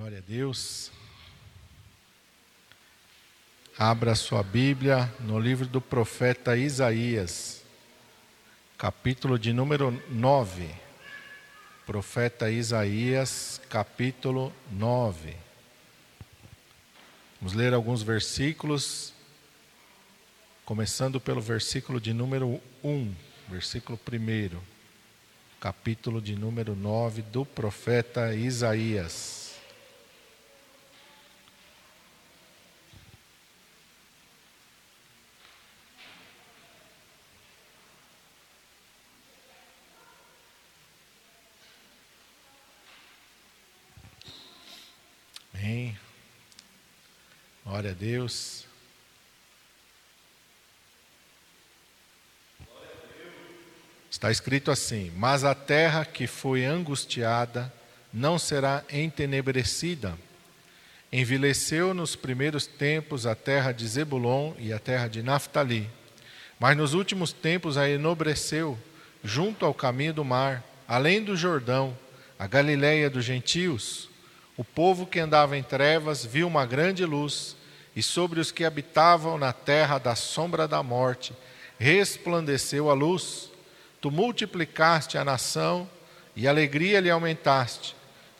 Glória a Deus. Abra sua Bíblia no livro do profeta Isaías, capítulo de número 9. Profeta Isaías, capítulo 9. Vamos ler alguns versículos, começando pelo versículo de número 1, versículo 1, capítulo de número 9 do profeta Isaías. Deus. Está escrito assim: Mas a terra que foi angustiada não será entenebrecida. Envileceu nos primeiros tempos a terra de Zebulon e a terra de Naphtali, mas nos últimos tempos a enobreceu, junto ao caminho do mar, além do Jordão, a Galiléia dos gentios. O povo que andava em trevas viu uma grande luz, e sobre os que habitavam na terra da sombra da morte resplandeceu a luz. Tu multiplicaste a nação e alegria lhe aumentaste.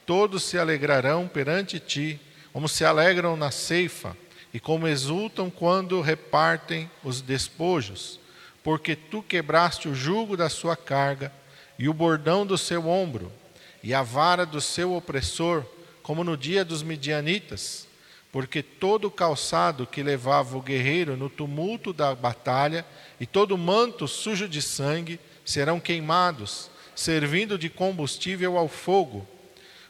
Todos se alegrarão perante ti, como se alegram na ceifa, e como exultam quando repartem os despojos, porque tu quebraste o jugo da sua carga e o bordão do seu ombro, e a vara do seu opressor como no dia dos midianitas, porque todo o calçado que levava o guerreiro no tumulto da batalha e todo manto sujo de sangue serão queimados, servindo de combustível ao fogo.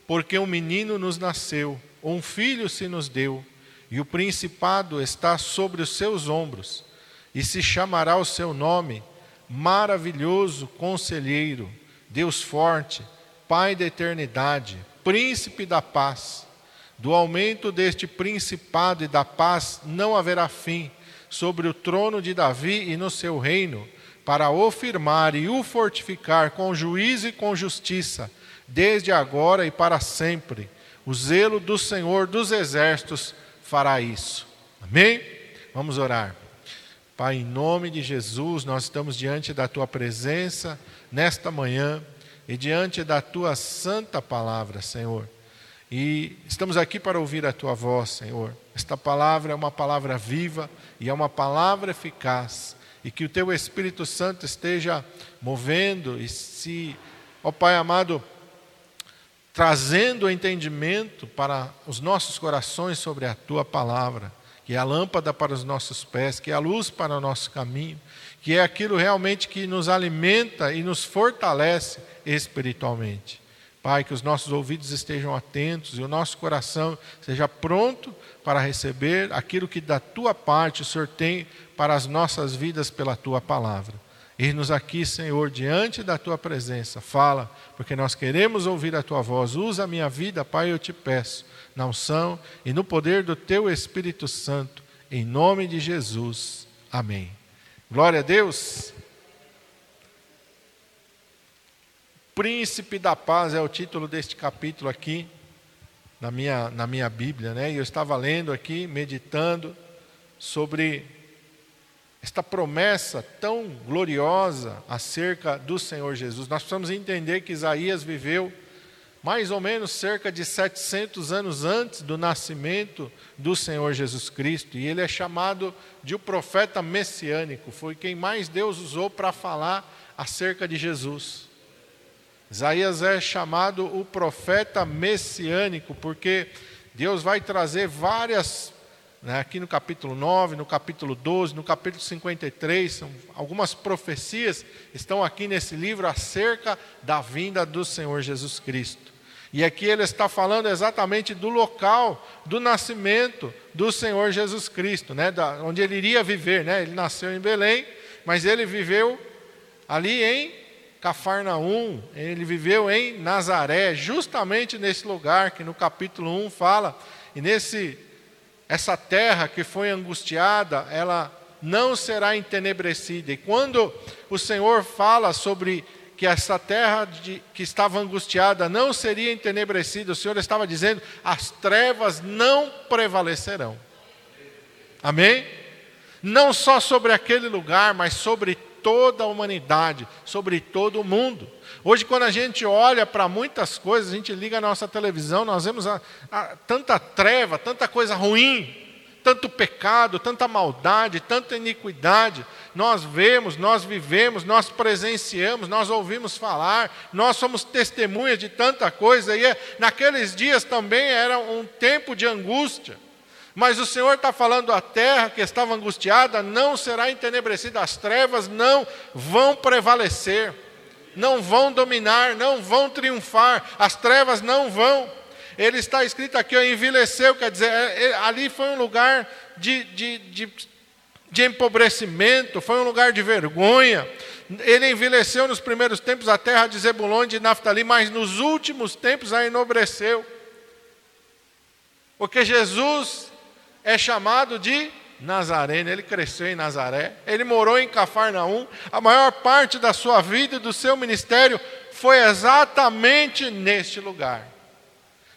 Porque um menino nos nasceu, um filho se nos deu, e o principado está sobre os seus ombros, e se chamará o seu nome Maravilhoso Conselheiro, Deus Forte, Pai da Eternidade príncipe da paz. Do aumento deste principado e da paz não haverá fim sobre o trono de Davi e no seu reino, para o firmar e o fortificar com juízo e com justiça, desde agora e para sempre. O zelo do Senhor dos exércitos fará isso. Amém? Vamos orar. Pai, em nome de Jesus, nós estamos diante da tua presença nesta manhã e diante da tua santa palavra, Senhor. E estamos aqui para ouvir a tua voz, Senhor. Esta palavra é uma palavra viva e é uma palavra eficaz. E que o teu Espírito Santo esteja movendo e se, ó Pai amado, trazendo entendimento para os nossos corações sobre a tua palavra, que é a lâmpada para os nossos pés, que é a luz para o nosso caminho, que é aquilo realmente que nos alimenta e nos fortalece espiritualmente. Pai, que os nossos ouvidos estejam atentos e o nosso coração seja pronto para receber aquilo que da tua parte o Senhor tem para as nossas vidas pela tua palavra. Ir-nos aqui, Senhor, diante da tua presença. Fala, porque nós queremos ouvir a tua voz. Usa a minha vida, Pai, eu te peço, na unção e no poder do teu Espírito Santo, em nome de Jesus. Amém. Glória a Deus. Príncipe da Paz é o título deste capítulo aqui, na minha, na minha Bíblia, né? E eu estava lendo aqui, meditando sobre esta promessa tão gloriosa acerca do Senhor Jesus. Nós precisamos entender que Isaías viveu mais ou menos cerca de 700 anos antes do nascimento do Senhor Jesus Cristo, e ele é chamado de o profeta messiânico, foi quem mais Deus usou para falar acerca de Jesus. Isaías é chamado o profeta messiânico, porque Deus vai trazer várias, né, aqui no capítulo 9, no capítulo 12, no capítulo 53, são, algumas profecias estão aqui nesse livro acerca da vinda do Senhor Jesus Cristo. E aqui ele está falando exatamente do local do nascimento do Senhor Jesus Cristo, né, da, onde ele iria viver. Né? Ele nasceu em Belém, mas ele viveu ali em Cafarnaum, ele viveu em Nazaré, justamente nesse lugar que no capítulo 1 fala, e nesse essa terra que foi angustiada, ela não será entenebrecida. E quando o Senhor fala sobre que essa terra de, que estava angustiada não seria entenebrecida. O Senhor estava dizendo: as trevas não prevalecerão. Amém? Não só sobre aquele lugar, mas sobre toda a humanidade, sobre todo o mundo. Hoje, quando a gente olha para muitas coisas, a gente liga a nossa televisão, nós vemos a, a, tanta treva, tanta coisa ruim, tanto pecado, tanta maldade, tanta iniquidade. Nós vemos, nós vivemos, nós presenciamos, nós ouvimos falar, nós somos testemunhas de tanta coisa. E é, naqueles dias também era um tempo de angústia. Mas o Senhor está falando: a terra que estava angustiada não será entenebrecida, as trevas não vão prevalecer, não vão dominar, não vão triunfar, as trevas não vão ele está escrito aqui, ó, envelheceu, quer dizer, é, é, ali foi um lugar de, de, de, de empobrecimento, foi um lugar de vergonha. Ele envelheceu nos primeiros tempos a terra de Zebulon e de Naftali, mas nos últimos tempos a enobreceu. Porque Jesus é chamado de Nazareno, ele cresceu em Nazaré, ele morou em Cafarnaum, a maior parte da sua vida e do seu ministério foi exatamente neste lugar.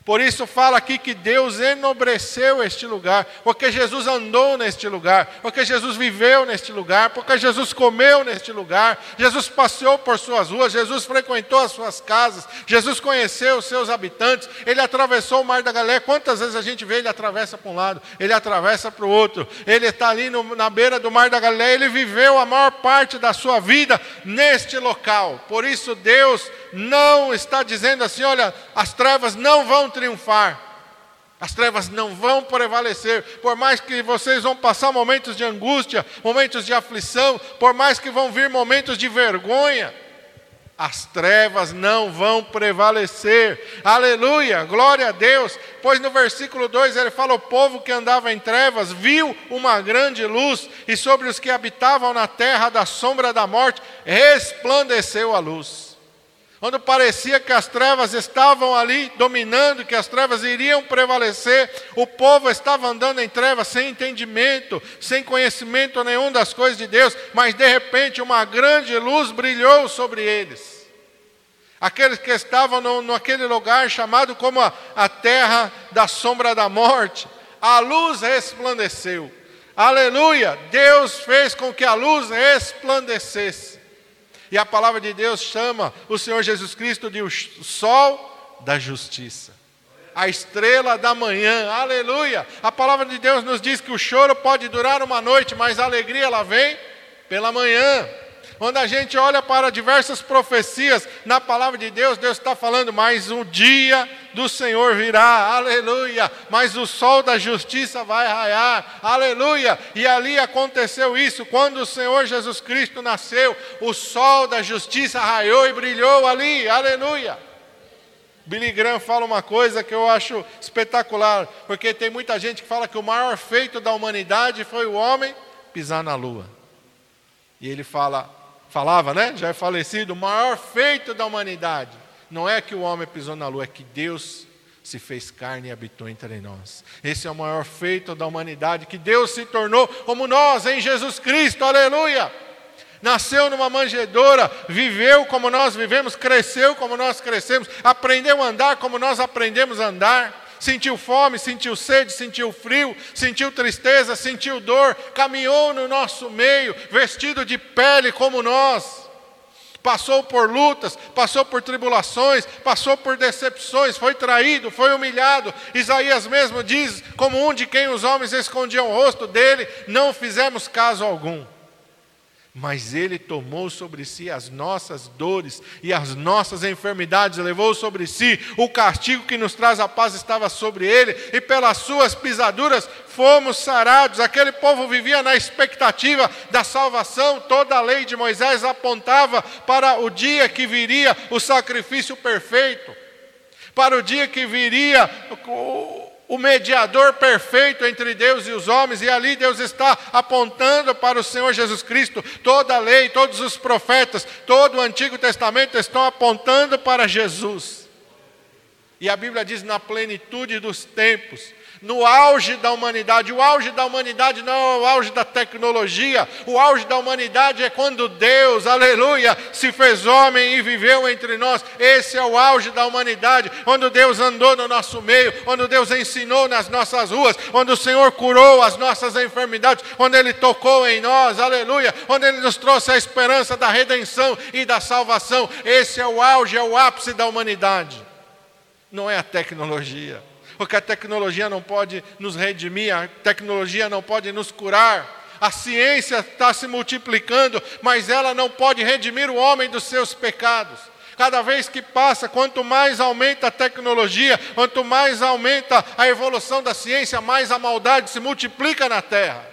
Por isso fala aqui que Deus enobreceu este lugar, porque Jesus andou neste lugar, porque Jesus viveu neste lugar, porque Jesus comeu neste lugar, Jesus passeou por suas ruas, Jesus frequentou as suas casas, Jesus conheceu os seus habitantes, ele atravessou o mar da Galileia. Quantas vezes a gente vê ele atravessa para um lado, ele atravessa para o outro, ele está ali no, na beira do mar da Galileia, ele viveu a maior parte da sua vida neste local. Por isso Deus não está dizendo assim: olha, as trevas não vão triunfar, as trevas não vão prevalecer, por mais que vocês vão passar momentos de angústia, momentos de aflição, por mais que vão vir momentos de vergonha, as trevas não vão prevalecer. Aleluia, glória a Deus. Pois no versículo 2 ele fala: O povo que andava em trevas viu uma grande luz, e sobre os que habitavam na terra da sombra da morte resplandeceu a luz. Quando parecia que as trevas estavam ali dominando, que as trevas iriam prevalecer, o povo estava andando em trevas sem entendimento, sem conhecimento nenhum das coisas de Deus, mas de repente uma grande luz brilhou sobre eles. Aqueles que estavam no, naquele lugar chamado como a, a terra da sombra da morte, a luz resplandeceu. Aleluia! Deus fez com que a luz resplandecesse. E a palavra de Deus chama o Senhor Jesus Cristo de o sol da justiça. A estrela da manhã, aleluia. A palavra de Deus nos diz que o choro pode durar uma noite, mas a alegria ela vem pela manhã. Quando a gente olha para diversas profecias na palavra de Deus, Deus está falando, mas um dia do Senhor virá, aleluia, mas o sol da justiça vai raiar, aleluia. E ali aconteceu isso, quando o Senhor Jesus Cristo nasceu, o sol da justiça raiou e brilhou ali, aleluia. Billy Graham fala uma coisa que eu acho espetacular, porque tem muita gente que fala que o maior feito da humanidade foi o homem pisar na lua. E ele fala: falava, né? Já é falecido, o maior feito da humanidade. Não é que o homem pisou na lua, é que Deus se fez carne e habitou entre nós. Esse é o maior feito da humanidade, que Deus se tornou como nós em Jesus Cristo, aleluia. Nasceu numa manjedoura, viveu como nós vivemos, cresceu como nós crescemos, aprendeu a andar como nós aprendemos a andar sentiu fome, sentiu sede, sentiu frio, sentiu tristeza, sentiu dor, caminhou no nosso meio, vestido de pele como nós. Passou por lutas, passou por tribulações, passou por decepções, foi traído, foi humilhado. Isaías mesmo diz: como um de quem os homens escondiam o rosto dele, não fizemos caso algum mas Ele tomou sobre si as nossas dores e as nossas enfermidades, levou sobre si o castigo que nos traz a paz estava sobre Ele, e pelas Suas pisaduras fomos sarados. Aquele povo vivia na expectativa da salvação, toda a lei de Moisés apontava para o dia que viria o sacrifício perfeito, para o dia que viria o mediador perfeito entre Deus e os homens, e ali Deus está apontando para o Senhor Jesus Cristo. Toda a lei, todos os profetas, todo o Antigo Testamento estão apontando para Jesus. E a Bíblia diz: na plenitude dos tempos, no auge da humanidade. O auge da humanidade não é o auge da tecnologia, o auge da humanidade é quando Deus, aleluia, se fez homem e viveu entre nós. Esse é o auge da humanidade, quando Deus andou no nosso meio, quando Deus ensinou nas nossas ruas, quando o Senhor curou as nossas enfermidades, quando Ele tocou em nós, aleluia, quando Ele nos trouxe a esperança da redenção e da salvação. Esse é o auge, é o ápice da humanidade, não é a tecnologia porque a tecnologia não pode nos redimir, a tecnologia não pode nos curar. A ciência está se multiplicando, mas ela não pode redimir o homem dos seus pecados. Cada vez que passa, quanto mais aumenta a tecnologia, quanto mais aumenta a evolução da ciência, mais a maldade se multiplica na terra.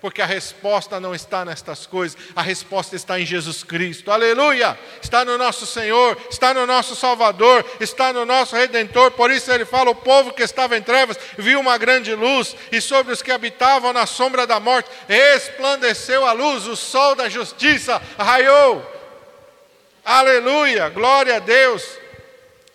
Porque a resposta não está nestas coisas, a resposta está em Jesus Cristo. Aleluia! Está no nosso Senhor, está no nosso Salvador, está no nosso Redentor. Por isso ele fala: o povo que estava em trevas viu uma grande luz, e sobre os que habitavam na sombra da morte resplandeceu a luz, o sol da justiça raiou. Aleluia! Glória a Deus!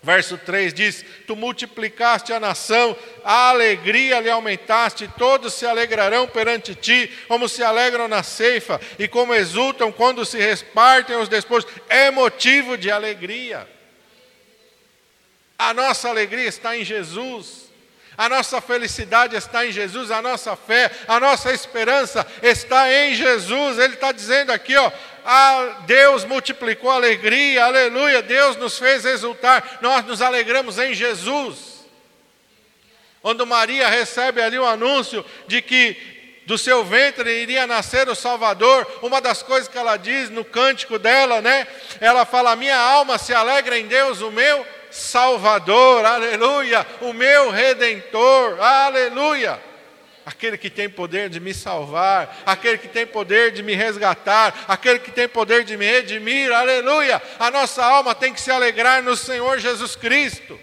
Verso 3 diz: Tu multiplicaste a nação, a alegria lhe aumentaste, todos se alegrarão perante ti, como se alegram na ceifa, e como exultam quando se repartem os despojos. É motivo de alegria. A nossa alegria está em Jesus. A nossa felicidade está em Jesus, a nossa fé, a nossa esperança está em Jesus. Ele está dizendo aqui, ó, ah, Deus multiplicou a alegria, aleluia, Deus nos fez exultar, nós nos alegramos em Jesus. Quando Maria recebe ali o anúncio de que do seu ventre iria nascer o Salvador, uma das coisas que ela diz no cântico dela, né? Ela fala: Minha alma se alegra em Deus, o meu Salvador, aleluia, o meu redentor, aleluia. Aquele que tem poder de me salvar, aquele que tem poder de me resgatar, aquele que tem poder de me redimir, aleluia. A nossa alma tem que se alegrar no Senhor Jesus Cristo,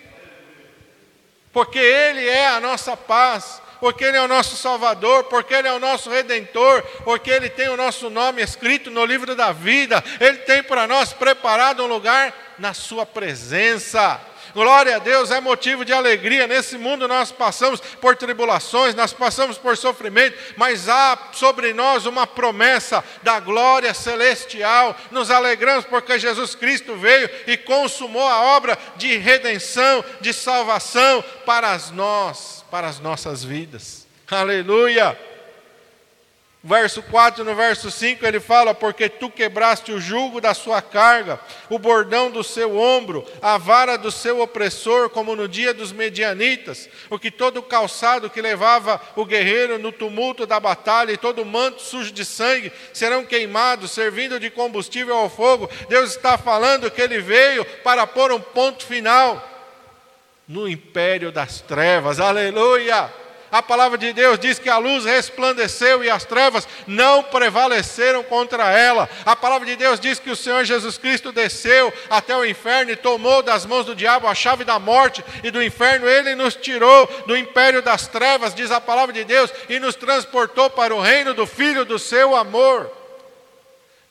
porque Ele é a nossa paz, porque Ele é o nosso Salvador, porque Ele é o nosso Redentor, porque Ele tem o nosso nome escrito no livro da vida, Ele tem para nós preparado um lugar na Sua presença. Glória a Deus, é motivo de alegria. Nesse mundo nós passamos por tribulações, nós passamos por sofrimento, mas há sobre nós uma promessa da glória celestial. Nos alegramos porque Jesus Cristo veio e consumou a obra de redenção, de salvação para nós, para as nossas vidas. Aleluia! Verso 4, no verso 5, ele fala: Porque tu quebraste o jugo da sua carga, o bordão do seu ombro, a vara do seu opressor, como no dia dos medianitas, o que todo calçado que levava o guerreiro no tumulto da batalha, e todo manto sujo de sangue serão queimados, servindo de combustível ao fogo. Deus está falando que ele veio para pôr um ponto final no império das trevas, aleluia! A palavra de Deus diz que a luz resplandeceu e as trevas não prevaleceram contra ela. A palavra de Deus diz que o Senhor Jesus Cristo desceu até o inferno e tomou das mãos do diabo a chave da morte e do inferno. Ele nos tirou do império das trevas, diz a palavra de Deus, e nos transportou para o reino do Filho do seu amor.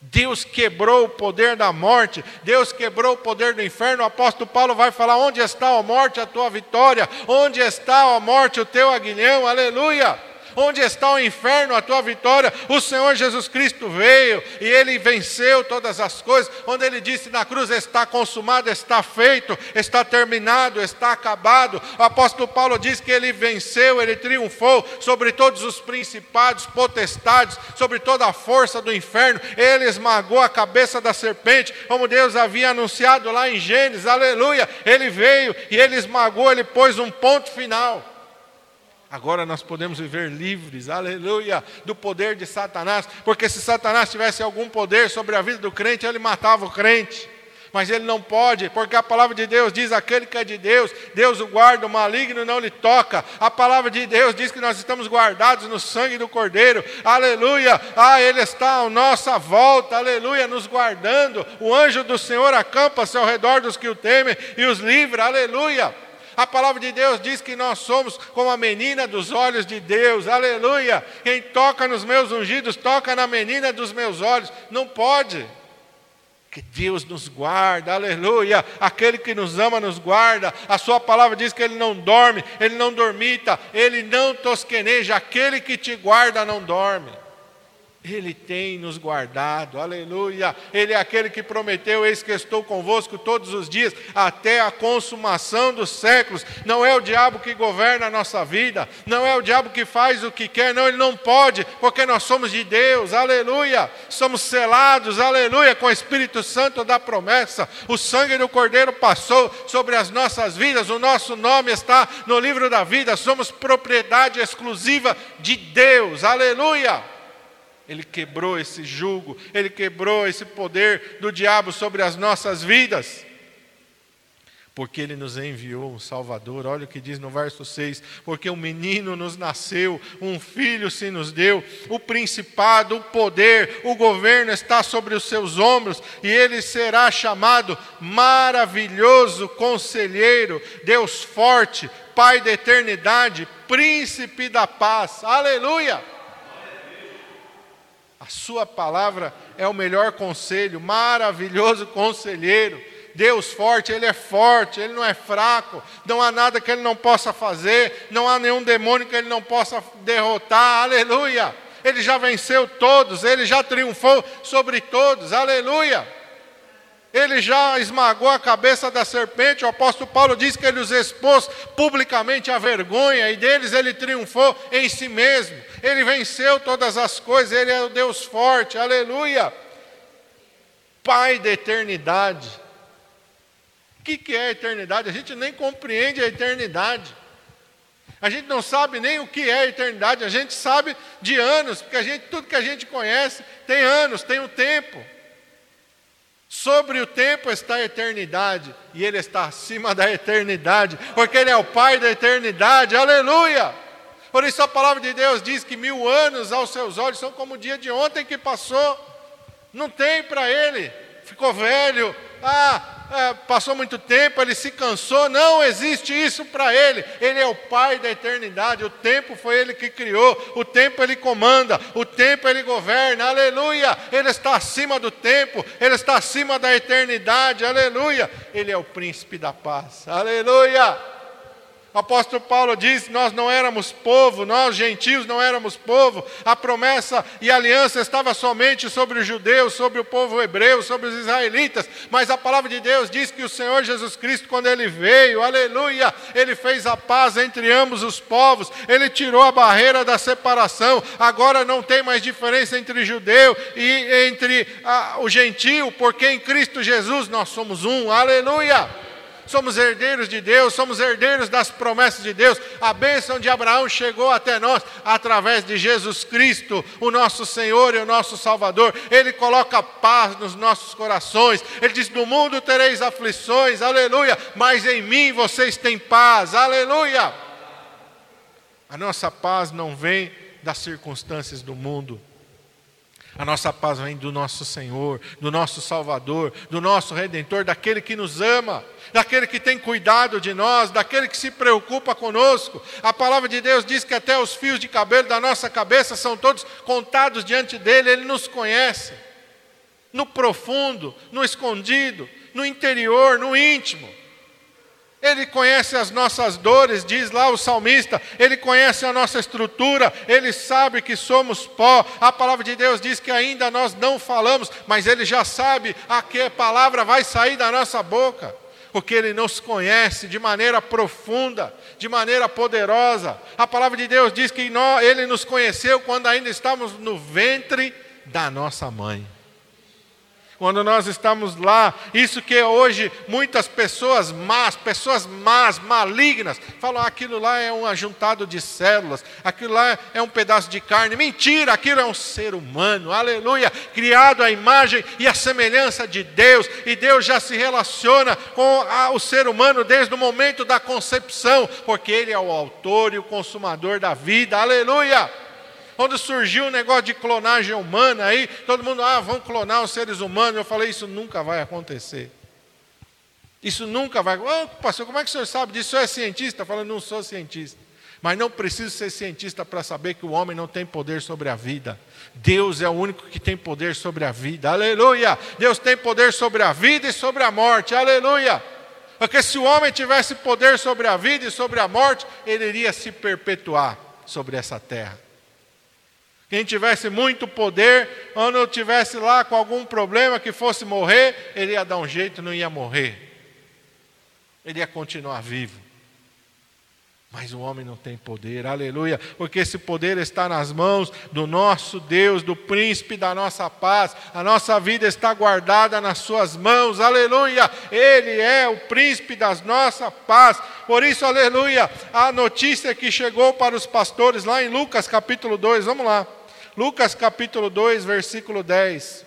Deus quebrou o poder da morte, Deus quebrou o poder do inferno. O apóstolo Paulo vai falar: onde está a morte, a tua vitória? Onde está a morte, o teu aguilhão? Aleluia! Onde está o inferno, a tua vitória? O Senhor Jesus Cristo veio e ele venceu todas as coisas. Onde ele disse na cruz: está consumado, está feito, está terminado, está acabado. O apóstolo Paulo diz que ele venceu, ele triunfou sobre todos os principados, potestades, sobre toda a força do inferno. Ele esmagou a cabeça da serpente, como Deus havia anunciado lá em Gênesis. Aleluia! Ele veio e ele esmagou, ele pôs um ponto final. Agora nós podemos viver livres, aleluia, do poder de Satanás, porque se Satanás tivesse algum poder sobre a vida do crente, ele matava o crente. Mas ele não pode, porque a palavra de Deus diz: aquele que é de Deus, Deus o guarda, o maligno não lhe toca. A palavra de Deus diz que nós estamos guardados no sangue do Cordeiro, aleluia. Ah, ele está à nossa volta, aleluia, nos guardando. O anjo do Senhor acampa-se ao redor dos que o temem e os livra, aleluia. A palavra de Deus diz que nós somos como a menina dos olhos de Deus, aleluia. Quem toca nos meus ungidos, toca na menina dos meus olhos. Não pode. que Deus nos guarda, aleluia. Aquele que nos ama nos guarda. A Sua palavra diz que Ele não dorme, Ele não dormita, Ele não tosqueneja. Aquele que te guarda não dorme. Ele tem nos guardado, aleluia. Ele é aquele que prometeu: Eis que estou convosco todos os dias, até a consumação dos séculos. Não é o diabo que governa a nossa vida, não é o diabo que faz o que quer, não, ele não pode, porque nós somos de Deus, aleluia. Somos selados, aleluia, com o Espírito Santo da promessa. O sangue do Cordeiro passou sobre as nossas vidas, o nosso nome está no livro da vida, somos propriedade exclusiva de Deus, aleluia. Ele quebrou esse jugo, ele quebrou esse poder do diabo sobre as nossas vidas. Porque ele nos enviou um Salvador, olha o que diz no verso 6: Porque um menino nos nasceu, um filho se nos deu, o principado, o poder, o governo está sobre os seus ombros, e ele será chamado Maravilhoso Conselheiro, Deus Forte, Pai da Eternidade, Príncipe da Paz. Aleluia! Sua palavra é o melhor conselho, maravilhoso conselheiro. Deus forte, Ele é forte, Ele não é fraco, não há nada que Ele não possa fazer, não há nenhum demônio que Ele não possa derrotar, aleluia. Ele já venceu todos, Ele já triunfou sobre todos, aleluia. Ele já esmagou a cabeça da serpente. O apóstolo Paulo diz que ele os expôs publicamente à vergonha e deles ele triunfou em si mesmo. Ele venceu todas as coisas, ele é o Deus forte. Aleluia! Pai da eternidade. O que, é a eternidade? A gente nem compreende a eternidade. A gente não sabe nem o que é a eternidade. A gente sabe de anos, porque a gente, tudo que a gente conhece tem anos, tem o um tempo. Sobre o tempo está a eternidade, e Ele está acima da eternidade, porque Ele é o Pai da eternidade, aleluia! Por isso a palavra de Deus diz que mil anos aos seus olhos são como o dia de ontem que passou, não tem para Ele, ficou velho, ah, é, passou muito tempo, ele se cansou. Não existe isso para ele. Ele é o Pai da eternidade. O tempo foi ele que criou. O tempo ele comanda. O tempo ele governa. Aleluia. Ele está acima do tempo. Ele está acima da eternidade. Aleluia. Ele é o príncipe da paz. Aleluia. O apóstolo Paulo diz: Nós não éramos povo, nós gentios não éramos povo, a promessa e a aliança estava somente sobre os judeus, sobre o povo hebreu, sobre os israelitas, mas a palavra de Deus diz que o Senhor Jesus Cristo, quando ele veio, aleluia, ele fez a paz entre ambos os povos, ele tirou a barreira da separação, agora não tem mais diferença entre judeu e entre ah, o gentio, porque em Cristo Jesus nós somos um, aleluia somos herdeiros de Deus, somos herdeiros das promessas de Deus. A bênção de Abraão chegou até nós através de Jesus Cristo, o nosso Senhor e o nosso Salvador. Ele coloca paz nos nossos corações. Ele diz: No mundo tereis aflições, aleluia, mas em mim vocês têm paz, aleluia. A nossa paz não vem das circunstâncias do mundo. A nossa paz vem do nosso Senhor, do nosso Salvador, do nosso Redentor, daquele que nos ama daquele que tem cuidado de nós, daquele que se preocupa conosco. A palavra de Deus diz que até os fios de cabelo da nossa cabeça são todos contados diante dele, ele nos conhece. No profundo, no escondido, no interior, no íntimo. Ele conhece as nossas dores, diz lá o salmista, ele conhece a nossa estrutura, ele sabe que somos pó. A palavra de Deus diz que ainda nós não falamos, mas ele já sabe a que palavra vai sair da nossa boca porque Ele nos conhece de maneira profunda, de maneira poderosa. A palavra de Deus diz que Ele nos conheceu quando ainda estávamos no ventre da nossa mãe quando nós estamos lá. Isso que hoje muitas pessoas más, pessoas más, malignas, falam: aquilo lá é um ajuntado de células, aquilo lá é um pedaço de carne. Mentira, aquilo é um ser humano, aleluia, criado à imagem e à semelhança de Deus, e Deus já se relaciona com o ser humano desde o momento da concepção, porque Ele é o autor e o consumador da vida, aleluia. Quando surgiu o negócio de clonagem humana, aí todo mundo, ah, vão clonar os seres humanos. Eu falei, isso nunca vai acontecer. Isso nunca vai. Oh, pastor, como é que o senhor sabe disso? O senhor é cientista? Falando, não sou cientista. Mas não preciso ser cientista para saber que o homem não tem poder sobre a vida. Deus é o único que tem poder sobre a vida. Aleluia! Deus tem poder sobre a vida e sobre a morte. Aleluia! Porque se o homem tivesse poder sobre a vida e sobre a morte, ele iria se perpetuar sobre essa terra. Quem tivesse muito poder, ou não tivesse lá com algum problema que fosse morrer, ele ia dar um jeito, não ia morrer. Ele ia continuar vivo. Mas o homem não tem poder, aleluia, porque esse poder está nas mãos do nosso Deus, do príncipe da nossa paz. A nossa vida está guardada nas suas mãos, aleluia. Ele é o príncipe das nossa paz. Por isso, aleluia, a notícia que chegou para os pastores lá em Lucas capítulo 2, vamos lá. Lucas capítulo 2, versículo 10.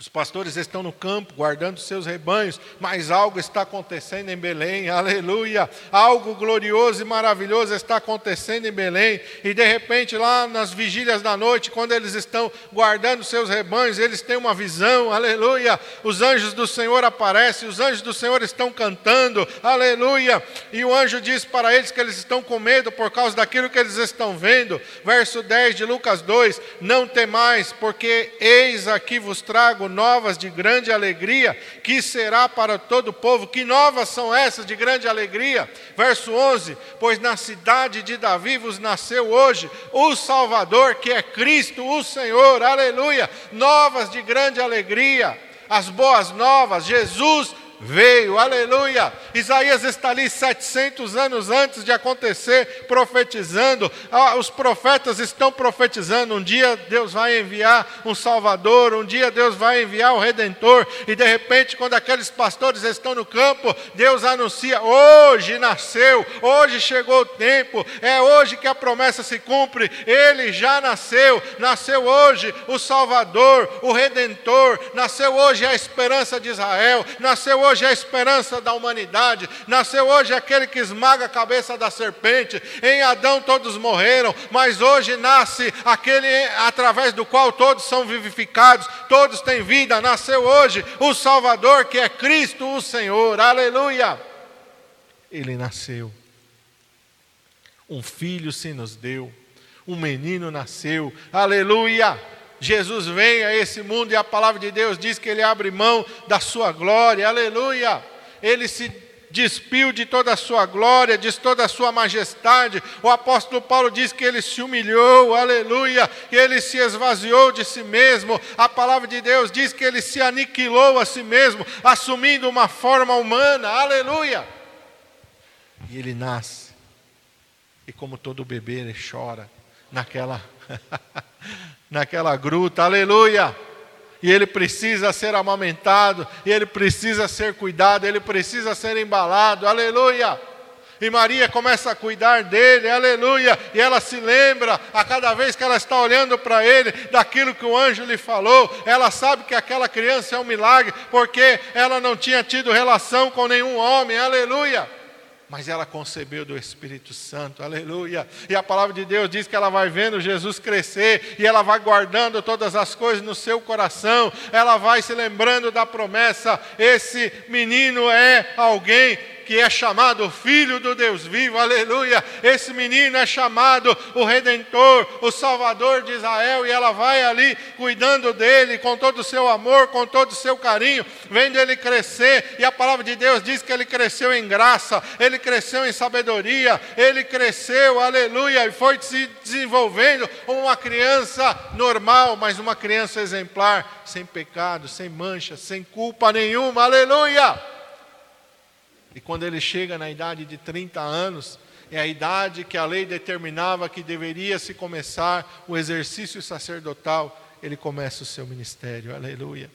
Os pastores estão no campo guardando seus rebanhos, mas algo está acontecendo em Belém, aleluia! Algo glorioso e maravilhoso está acontecendo em Belém, e de repente, lá nas vigílias da noite, quando eles estão guardando seus rebanhos, eles têm uma visão, aleluia! Os anjos do Senhor aparecem, os anjos do Senhor estão cantando, aleluia! E o anjo diz para eles que eles estão com medo por causa daquilo que eles estão vendo, verso 10 de Lucas 2: Não temais, porque eis aqui vos trago novas de grande alegria, que será para todo o povo. Que novas são essas de grande alegria? Verso 11: Pois na cidade de Davi vos nasceu hoje o Salvador, que é Cristo, o Senhor. Aleluia! Novas de grande alegria. As boas novas, Jesus veio, aleluia. Isaías está ali 700 anos antes de acontecer, profetizando. Ah, os profetas estão profetizando. Um dia Deus vai enviar um Salvador, um dia Deus vai enviar o Redentor. E de repente, quando aqueles pastores estão no campo, Deus anuncia: hoje nasceu, hoje chegou o tempo, é hoje que a promessa se cumpre. Ele já nasceu, nasceu hoje o Salvador, o Redentor, nasceu hoje a esperança de Israel, nasceu hoje hoje a esperança da humanidade, nasceu hoje aquele que esmaga a cabeça da serpente. Em Adão todos morreram, mas hoje nasce aquele através do qual todos são vivificados, todos têm vida. Nasceu hoje o Salvador, que é Cristo o Senhor. Aleluia! Ele nasceu. Um filho se nos deu, um menino nasceu. Aleluia! Jesus vem a esse mundo e a palavra de Deus diz que ele abre mão da sua glória, aleluia. Ele se despiu de toda a sua glória, de toda a sua majestade. O apóstolo Paulo diz que ele se humilhou, aleluia, e ele se esvaziou de si mesmo. A palavra de Deus diz que ele se aniquilou a si mesmo, assumindo uma forma humana, aleluia. E ele nasce, e como todo bebê, ele chora naquela naquela gruta, aleluia. E ele precisa ser amamentado, e ele precisa ser cuidado, ele precisa ser embalado, aleluia. E Maria começa a cuidar dele, aleluia. E ela se lembra, a cada vez que ela está olhando para ele, daquilo que o anjo lhe falou. Ela sabe que aquela criança é um milagre, porque ela não tinha tido relação com nenhum homem, aleluia mas ela concebeu do Espírito Santo, aleluia. E a palavra de Deus diz que ela vai vendo Jesus crescer e ela vai guardando todas as coisas no seu coração, ela vai se lembrando da promessa: esse menino é alguém que é chamado Filho do Deus vivo, aleluia. Esse menino é chamado o Redentor, o Salvador de Israel, e ela vai ali cuidando dele com todo o seu amor, com todo o seu carinho, vendo ele crescer, e a palavra de Deus diz que ele cresceu em graça, ele cresceu em sabedoria, ele cresceu, aleluia, e foi se desenvolvendo como uma criança normal, mas uma criança exemplar, sem pecado, sem mancha, sem culpa nenhuma, aleluia. E quando ele chega na idade de 30 anos, é a idade que a lei determinava que deveria se começar o exercício sacerdotal, ele começa o seu ministério. Aleluia.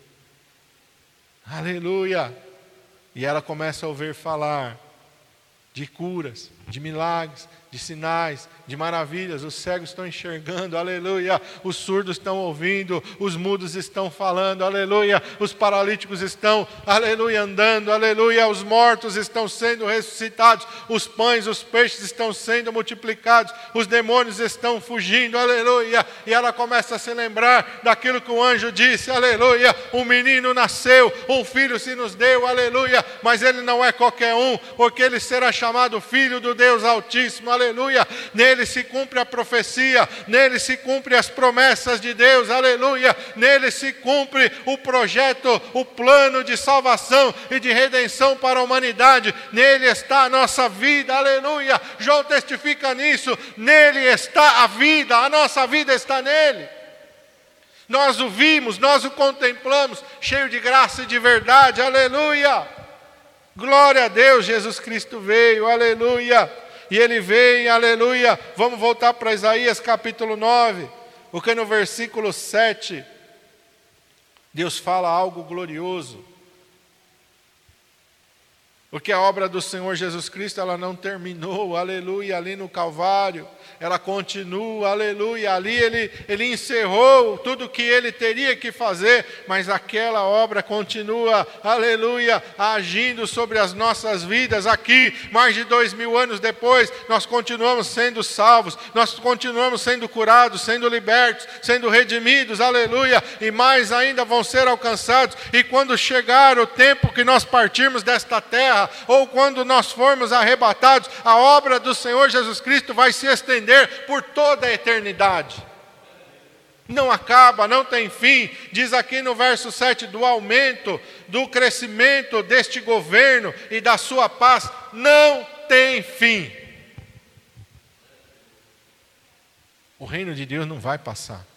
Aleluia. E ela começa a ouvir falar de curas, de milagres, de sinais, de maravilhas, os cegos estão enxergando, aleluia, os surdos estão ouvindo, os mudos estão falando, aleluia, os paralíticos estão, aleluia, andando, aleluia, os mortos estão sendo ressuscitados, os pães, os peixes estão sendo multiplicados, os demônios estão fugindo, aleluia, e ela começa a se lembrar daquilo que o anjo disse, aleluia, um menino nasceu, um filho se nos deu, aleluia, mas ele não é qualquer um, porque ele será chamado filho do Deus Altíssimo, aleluia, nele se cumpre a profecia, nele se cumpre as promessas de Deus, aleluia, nele se cumpre o projeto, o plano de salvação e de redenção para a humanidade, nele está a nossa vida, aleluia. João testifica nisso, nele está a vida, a nossa vida está nele. Nós o vimos, nós o contemplamos, cheio de graça e de verdade, aleluia. Glória a Deus, Jesus Cristo veio, aleluia. E ele veio, aleluia. Vamos voltar para Isaías capítulo 9, porque no versículo 7, Deus fala algo glorioso. Porque a obra do Senhor Jesus Cristo, ela não terminou, aleluia, ali no Calvário, ela continua, aleluia, ali ele, ele encerrou tudo o que ele teria que fazer, mas aquela obra continua, aleluia, agindo sobre as nossas vidas aqui, mais de dois mil anos depois, nós continuamos sendo salvos, nós continuamos sendo curados, sendo libertos, sendo redimidos, aleluia, e mais ainda vão ser alcançados, e quando chegar o tempo que nós partirmos desta terra, ou quando nós formos arrebatados, a obra do Senhor Jesus Cristo vai se estender por toda a eternidade. Não acaba, não tem fim, diz aqui no verso 7: do aumento, do crescimento deste governo e da sua paz, não tem fim. O reino de Deus não vai passar.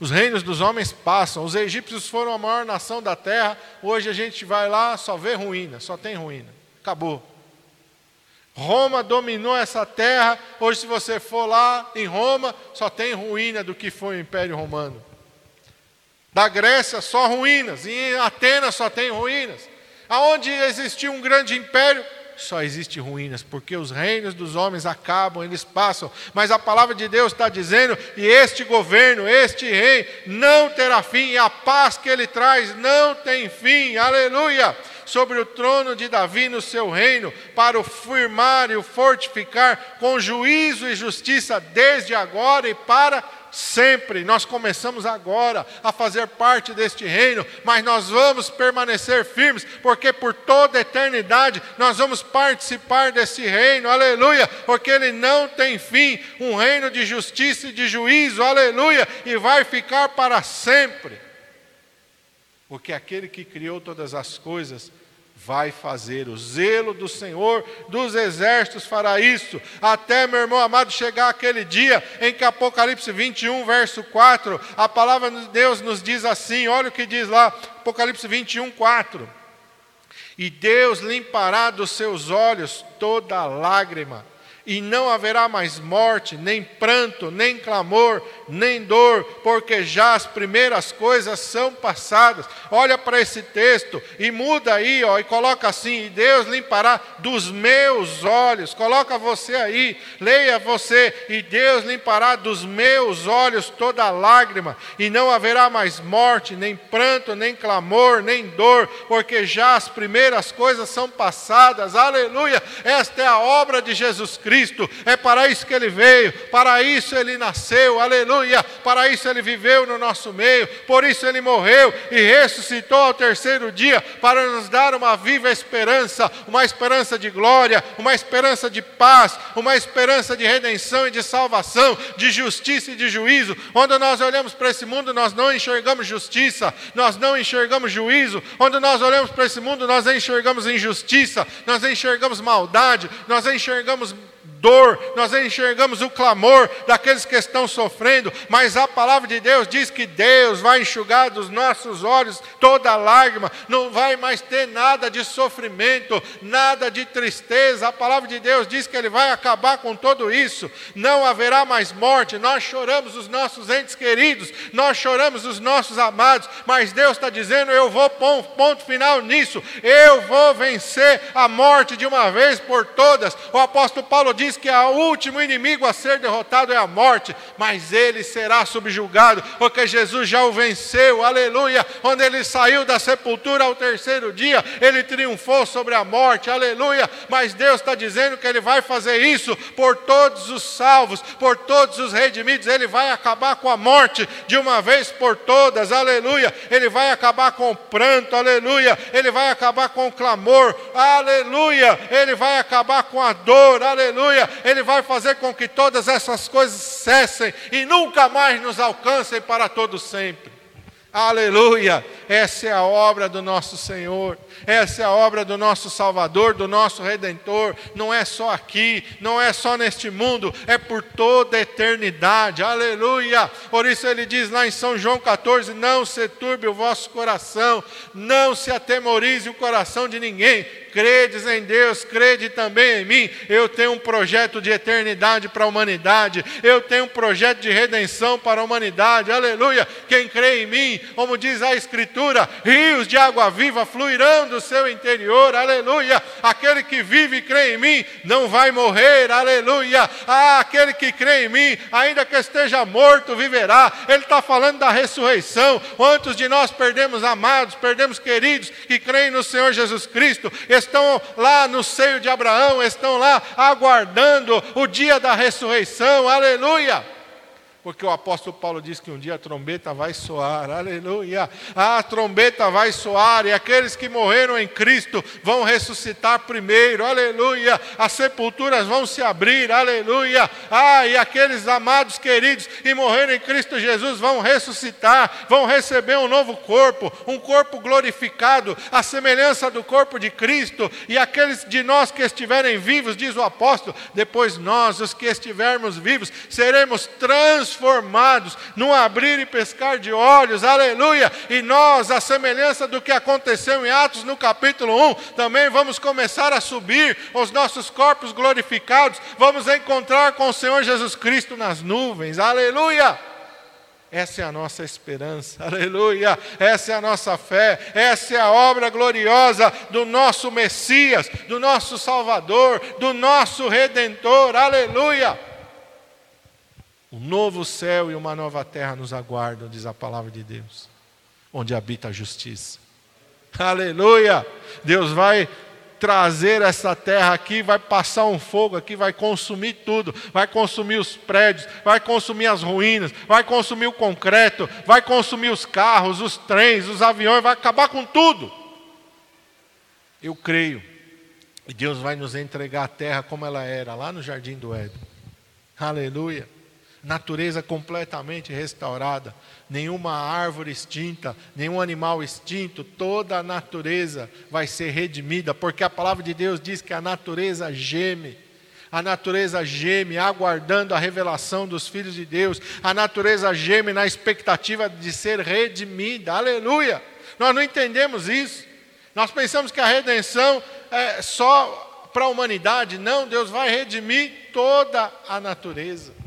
Os reinos dos homens passam. Os egípcios foram a maior nação da terra. Hoje a gente vai lá, só vê ruína, só tem ruína. Acabou. Roma dominou essa terra. Hoje, se você for lá em Roma, só tem ruína do que foi o Império Romano. Da Grécia, só ruínas. Em Atenas, só tem ruínas. Aonde existia um grande império, só existe ruínas, porque os reinos dos homens acabam, eles passam, mas a palavra de Deus está dizendo, e este governo, este rei, não terá fim, e a paz que ele traz não tem fim, aleluia, sobre o trono de Davi no seu reino, para o firmar e o fortificar com juízo e justiça desde agora e para sempre. Nós começamos agora a fazer parte deste reino, mas nós vamos permanecer firmes, porque por toda a eternidade nós vamos participar desse reino, aleluia, porque ele não tem fim um reino de justiça e de juízo, aleluia, e vai ficar para sempre. Porque aquele que criou todas as coisas vai fazer. O zelo do Senhor dos exércitos fará isso, até, meu irmão amado, chegar aquele dia em que Apocalipse 21, verso 4, a palavra de Deus nos diz assim: olha o que diz lá, Apocalipse 21, 4. E Deus limpará dos seus olhos toda lágrima e não haverá mais morte, nem pranto, nem clamor, nem dor, porque já as primeiras coisas são passadas. Olha para esse texto e muda aí, ó, e coloca assim: e Deus limpará dos meus olhos. Coloca você aí, leia você, e Deus limpará dos meus olhos toda lágrima, e não haverá mais morte, nem pranto, nem clamor, nem dor, porque já as primeiras coisas são passadas. Aleluia! Esta é a obra de Jesus Cristo. Cristo, é para isso que ele veio, para isso ele nasceu, aleluia, para isso ele viveu no nosso meio, por isso ele morreu e ressuscitou ao terceiro dia, para nos dar uma viva esperança, uma esperança de glória, uma esperança de paz, uma esperança de redenção e de salvação, de justiça e de juízo. Quando nós olhamos para esse mundo, nós não enxergamos justiça, nós não enxergamos juízo. Quando nós olhamos para esse mundo, nós enxergamos injustiça, nós enxergamos maldade, nós enxergamos dor, nós enxergamos o clamor daqueles que estão sofrendo, mas a palavra de Deus diz que Deus vai enxugar dos nossos olhos toda lágrima, não vai mais ter nada de sofrimento, nada de tristeza. A palavra de Deus diz que Ele vai acabar com tudo isso, não haverá mais morte. Nós choramos os nossos entes queridos, nós choramos os nossos amados, mas Deus está dizendo: eu vou pôr um ponto final nisso, eu vou vencer a morte de uma vez por todas. O apóstolo Paulo diz diz que o último inimigo a ser derrotado é a morte, mas ele será subjugado, porque Jesus já o venceu, aleluia. Quando ele saiu da sepultura ao terceiro dia, ele triunfou sobre a morte, aleluia. Mas Deus está dizendo que ele vai fazer isso por todos os salvos, por todos os redimidos, ele vai acabar com a morte de uma vez por todas, aleluia. Ele vai acabar com o pranto, aleluia. Ele vai acabar com o clamor, aleluia. Ele vai acabar com a dor, aleluia. Ele vai fazer com que todas essas coisas cessem e nunca mais nos alcancem para todo sempre. Aleluia! Essa é a obra do nosso Senhor, essa é a obra do nosso Salvador, do nosso Redentor. Não é só aqui, não é só neste mundo, é por toda a eternidade. Aleluia! Por isso ele diz lá em São João 14: Não se turbe o vosso coração, não se atemorize o coração de ninguém credes em Deus, crede também em mim. Eu tenho um projeto de eternidade para a humanidade, eu tenho um projeto de redenção para a humanidade, aleluia. Quem crê em mim, como diz a Escritura, rios de água viva fluirão do seu interior, aleluia. Aquele que vive e crê em mim não vai morrer, aleluia. Ah, aquele que crê em mim, ainda que esteja morto, viverá. Ele está falando da ressurreição. Quantos de nós perdemos amados, perdemos queridos que creem no Senhor Jesus Cristo? Estão lá no seio de Abraão, estão lá aguardando o dia da ressurreição, aleluia porque o apóstolo Paulo diz que um dia a trombeta vai soar, aleluia. A trombeta vai soar e aqueles que morreram em Cristo vão ressuscitar primeiro, aleluia. As sepulturas vão se abrir, aleluia. Ah, e aqueles amados queridos que morreram em Cristo Jesus vão ressuscitar, vão receber um novo corpo, um corpo glorificado, a semelhança do corpo de Cristo. E aqueles de nós que estiverem vivos, diz o apóstolo, depois nós, os que estivermos vivos, seremos transformados transformados num abrir e pescar de olhos, aleluia. E nós, a semelhança do que aconteceu em Atos no capítulo 1, também vamos começar a subir os nossos corpos glorificados, vamos encontrar com o Senhor Jesus Cristo nas nuvens, aleluia. Essa é a nossa esperança, aleluia. Essa é a nossa fé, essa é a obra gloriosa do nosso Messias, do nosso Salvador, do nosso Redentor, aleluia. Um novo céu e uma nova terra nos aguardam, diz a palavra de Deus, onde habita a justiça. Aleluia! Deus vai trazer essa terra aqui, vai passar um fogo aqui, vai consumir tudo, vai consumir os prédios, vai consumir as ruínas, vai consumir o concreto, vai consumir os carros, os trens, os aviões, vai acabar com tudo. Eu creio. E Deus vai nos entregar a terra como ela era, lá no jardim do Éden. Aleluia natureza completamente restaurada, nenhuma árvore extinta, nenhum animal extinto, toda a natureza vai ser redimida, porque a palavra de Deus diz que a natureza geme. A natureza geme aguardando a revelação dos filhos de Deus. A natureza geme na expectativa de ser redimida. Aleluia! Nós não entendemos isso. Nós pensamos que a redenção é só para a humanidade. Não, Deus vai redimir toda a natureza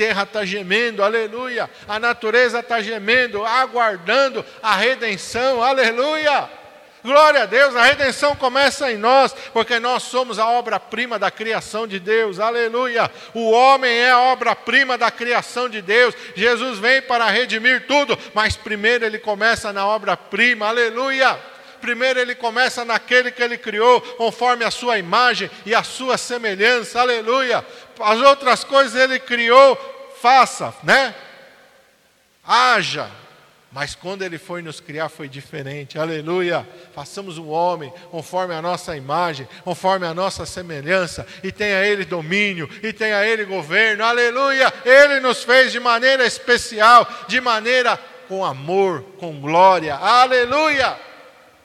terra está gemendo, aleluia. A natureza está gemendo, aguardando a redenção, aleluia. Glória a Deus, a redenção começa em nós, porque nós somos a obra-prima da criação de Deus, aleluia. O homem é a obra-prima da criação de Deus. Jesus vem para redimir tudo, mas primeiro ele começa na obra-prima, aleluia primeiro ele começa naquele que ele criou, conforme a sua imagem e a sua semelhança, aleluia. As outras coisas ele criou, faça, né? Haja. Mas quando ele foi nos criar foi diferente, aleluia. Façamos um homem conforme a nossa imagem, conforme a nossa semelhança, e tenha ele domínio, e tenha ele governo, aleluia. Ele nos fez de maneira especial, de maneira com amor, com glória, aleluia.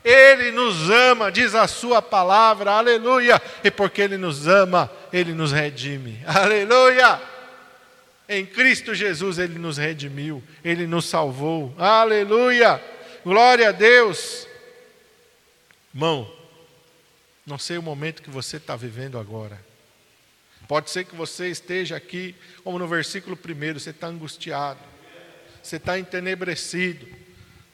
Ele nos ama, diz a Sua palavra, aleluia. E porque Ele nos ama, Ele nos redime, aleluia. Em Cristo Jesus Ele nos redimiu, Ele nos salvou, aleluia. Glória a Deus. Irmão, não sei o momento que você está vivendo agora. Pode ser que você esteja aqui, como no versículo 1, você está angustiado, você está entenebrecido,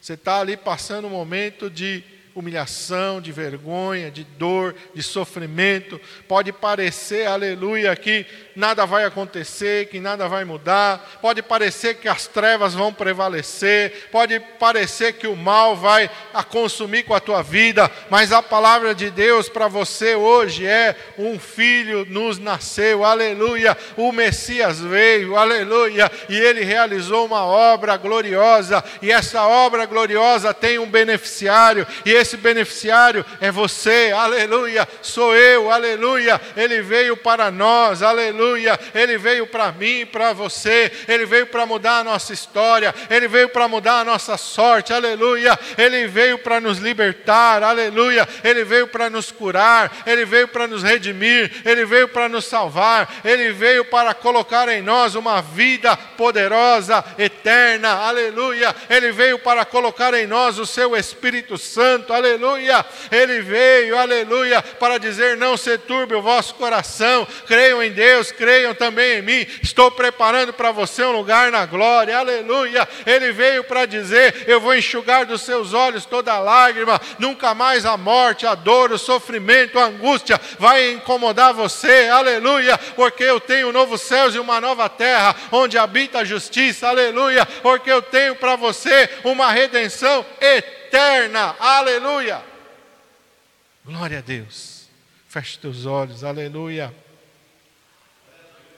você está ali passando um momento de humilhação, de vergonha, de dor, de sofrimento. Pode parecer, aleluia, que nada vai acontecer, que nada vai mudar. Pode parecer que as trevas vão prevalecer. Pode parecer que o mal vai a consumir com a tua vida. Mas a palavra de Deus para você hoje é: um filho nos nasceu, aleluia. O Messias veio, aleluia. E ele realizou uma obra gloriosa. E essa obra gloriosa tem um beneficiário. E esse beneficiário é você, aleluia, sou eu, aleluia. Ele veio para nós, aleluia. Ele veio para mim, para você. Ele veio para mudar a nossa história. Ele veio para mudar a nossa sorte, aleluia. Ele veio para nos libertar, aleluia. Ele veio para nos curar. Ele veio para nos redimir. Ele veio para nos salvar. Ele veio para colocar em nós uma vida poderosa, eterna, aleluia. Ele veio para colocar em nós o seu Espírito Santo, aleluia. Ele veio, aleluia, para dizer: não se turbe o vosso coração, creiam em Deus, creiam também em mim. Estou preparando para você um lugar na glória, aleluia. Ele veio para dizer: eu vou enxugar dos seus olhos toda lágrima, nunca mais a morte, a dor, o sofrimento, a angústia vai incomodar você, aleluia, porque eu tenho novos céus e uma nova terra onde habita a justiça, aleluia, porque eu tenho para você uma redenção eterna eterna. Aleluia. Glória a Deus. Feche teus olhos. Aleluia.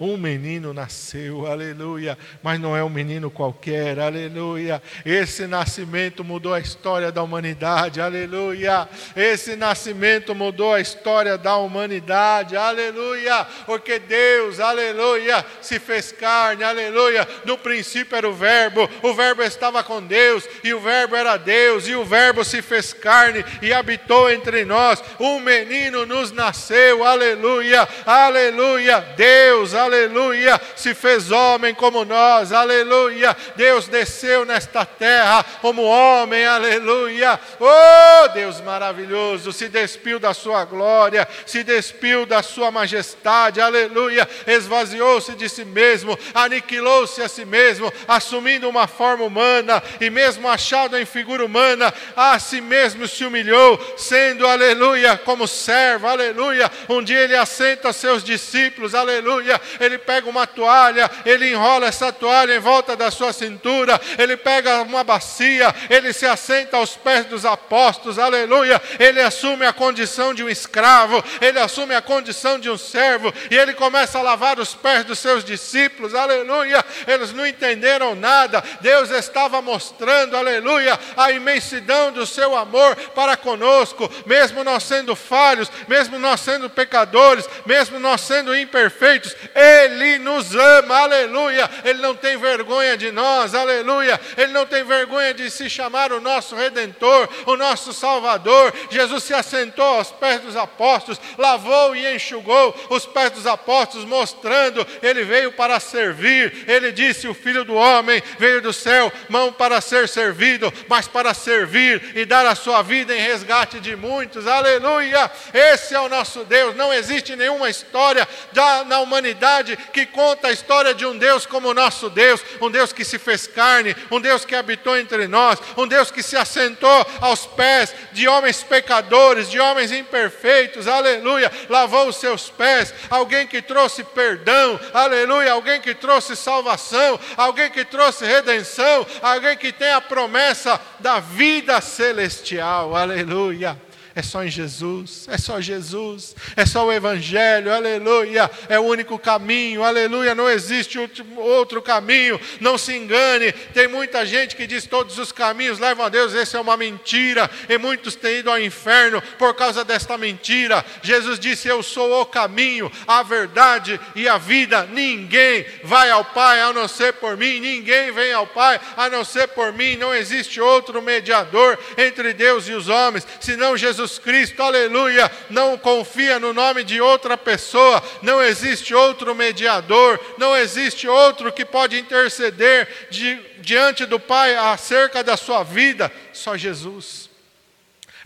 Um menino nasceu, aleluia, mas não é um menino qualquer, aleluia. Esse nascimento mudou a história da humanidade, aleluia. Esse nascimento mudou a história da humanidade, aleluia. Porque Deus, aleluia, se fez carne, aleluia. No princípio era o Verbo, o Verbo estava com Deus, e o Verbo era Deus, e o Verbo se fez carne e habitou entre nós. Um menino nos nasceu, aleluia, aleluia. Deus, aleluia aleluia, se fez homem como nós, aleluia. Deus desceu nesta terra como homem, aleluia. Oh, Deus maravilhoso, se despiu da sua glória, se despiu da sua majestade, aleluia. Esvaziou-se de si mesmo, aniquilou-se a si mesmo, assumindo uma forma humana e mesmo achado em figura humana, a si mesmo se humilhou, sendo, aleluia, como servo, aleluia. Um dia ele assenta seus discípulos, aleluia, ele pega uma toalha, ele enrola essa toalha em volta da sua cintura, ele pega uma bacia, ele se assenta aos pés dos apóstolos, aleluia. Ele assume a condição de um escravo, ele assume a condição de um servo, e ele começa a lavar os pés dos seus discípulos, aleluia. Eles não entenderam nada, Deus estava mostrando, aleluia, a imensidão do seu amor para conosco, mesmo nós sendo falhos, mesmo nós sendo pecadores, mesmo nós sendo imperfeitos, ele nos ama, aleluia. Ele não tem vergonha de nós, aleluia. Ele não tem vergonha de se chamar o nosso redentor, o nosso salvador. Jesus se assentou aos pés dos apóstolos, lavou e enxugou os pés dos apóstolos, mostrando ele veio para servir. Ele disse: O filho do homem veio do céu, mão para ser servido, mas para servir e dar a sua vida em resgate de muitos, aleluia. Esse é o nosso Deus. Não existe nenhuma história da, na humanidade verdade que conta a história de um Deus como o nosso Deus, um Deus que se fez carne, um Deus que habitou entre nós, um Deus que se assentou aos pés de homens pecadores, de homens imperfeitos, aleluia, lavou os seus pés, alguém que trouxe perdão, aleluia, alguém que trouxe salvação, alguém que trouxe redenção, alguém que tem a promessa da vida celestial, aleluia é só em Jesus, é só Jesus, é só o Evangelho, aleluia, é o único caminho, aleluia, não existe outro caminho, não se engane. Tem muita gente que diz todos os caminhos levam a Deus, essa é uma mentira, e muitos têm ido ao inferno por causa desta mentira. Jesus disse: Eu sou o caminho, a verdade e a vida. Ninguém vai ao Pai a não ser por mim, ninguém vem ao Pai a não ser por mim. Não existe outro mediador entre Deus e os homens, senão Jesus Jesus Cristo, aleluia, não confia no nome de outra pessoa, não existe outro mediador, não existe outro que pode interceder de, diante do Pai acerca da sua vida, só Jesus.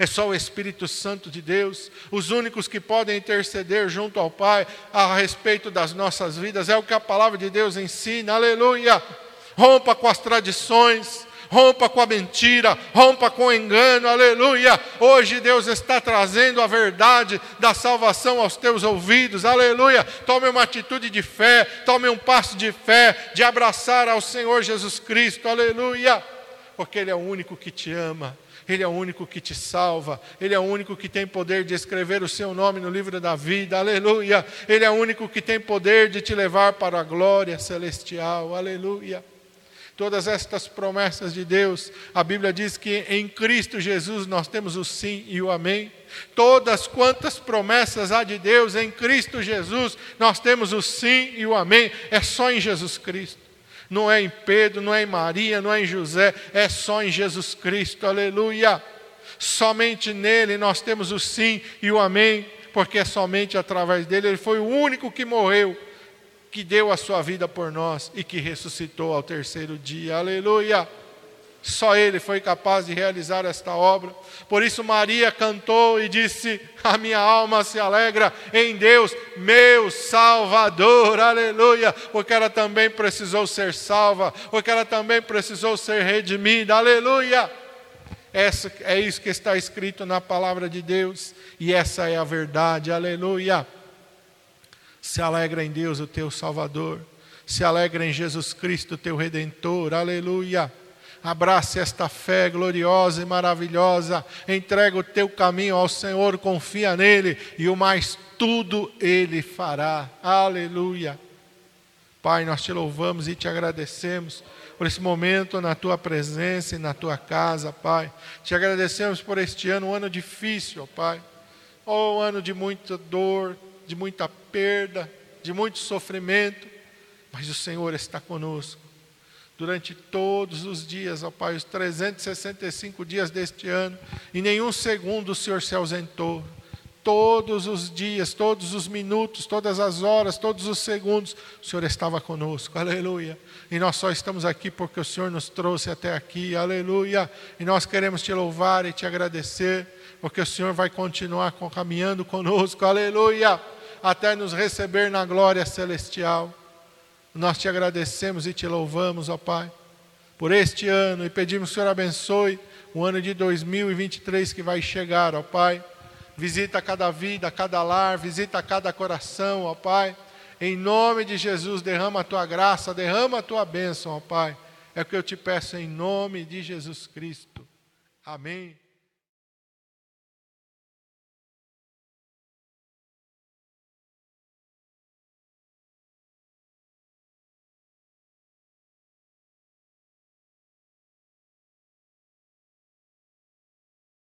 É só o Espírito Santo de Deus, os únicos que podem interceder junto ao Pai a respeito das nossas vidas, é o que a palavra de Deus ensina, aleluia. Rompa com as tradições, rompa com a mentira, rompa com o engano, aleluia. Hoje Deus está trazendo a verdade da salvação aos teus ouvidos, aleluia. Tome uma atitude de fé, tome um passo de fé, de abraçar ao Senhor Jesus Cristo, aleluia, porque Ele é o único que te ama. Ele é o único que te salva, Ele é o único que tem poder de escrever o seu nome no livro da vida, aleluia. Ele é o único que tem poder de te levar para a glória celestial, aleluia todas estas promessas de Deus, a Bíblia diz que em Cristo Jesus nós temos o sim e o amém. Todas quantas promessas há de Deus em Cristo Jesus, nós temos o sim e o amém. É só em Jesus Cristo. Não é em Pedro, não é em Maria, não é em José, é só em Jesus Cristo. Aleluia. Somente nele nós temos o sim e o amém, porque é somente através dele. Ele foi o único que morreu que deu a sua vida por nós e que ressuscitou ao terceiro dia. Aleluia! Só Ele foi capaz de realizar esta obra. Por isso, Maria cantou e disse: A minha alma se alegra em Deus, meu Salvador. Aleluia! Porque ela também precisou ser salva, porque ela também precisou ser redimida. Aleluia! Essa, é isso que está escrito na palavra de Deus, e essa é a verdade. Aleluia! Se alegra em Deus, o teu Salvador. Se alegra em Jesus Cristo, teu Redentor. Aleluia. Abrace esta fé gloriosa e maravilhosa. Entrega o teu caminho ao Senhor, confia nele e o mais tudo ele fará. Aleluia. Pai, nós te louvamos e te agradecemos por esse momento na tua presença e na tua casa, Pai. Te agradecemos por este ano, um ano difícil, Pai. Oh, um ano de muita dor, de muita perda, de muito sofrimento, mas o Senhor está conosco. Durante todos os dias, ó Pai, os 365 dias deste ano, em nenhum segundo o Senhor se ausentou. Todos os dias, todos os minutos, todas as horas, todos os segundos, o Senhor estava conosco, aleluia. E nós só estamos aqui porque o Senhor nos trouxe até aqui, aleluia. E nós queremos te louvar e te agradecer, porque o Senhor vai continuar caminhando conosco, aleluia até nos receber na glória celestial. Nós te agradecemos e te louvamos, ó Pai, por este ano e pedimos que o Senhor abençoe o ano de 2023 que vai chegar, ó Pai. Visita cada vida, cada lar, visita cada coração, ó Pai. Em nome de Jesus, derrama a tua graça, derrama a tua bênção, ó Pai. É o que eu te peço em nome de Jesus Cristo. Amém.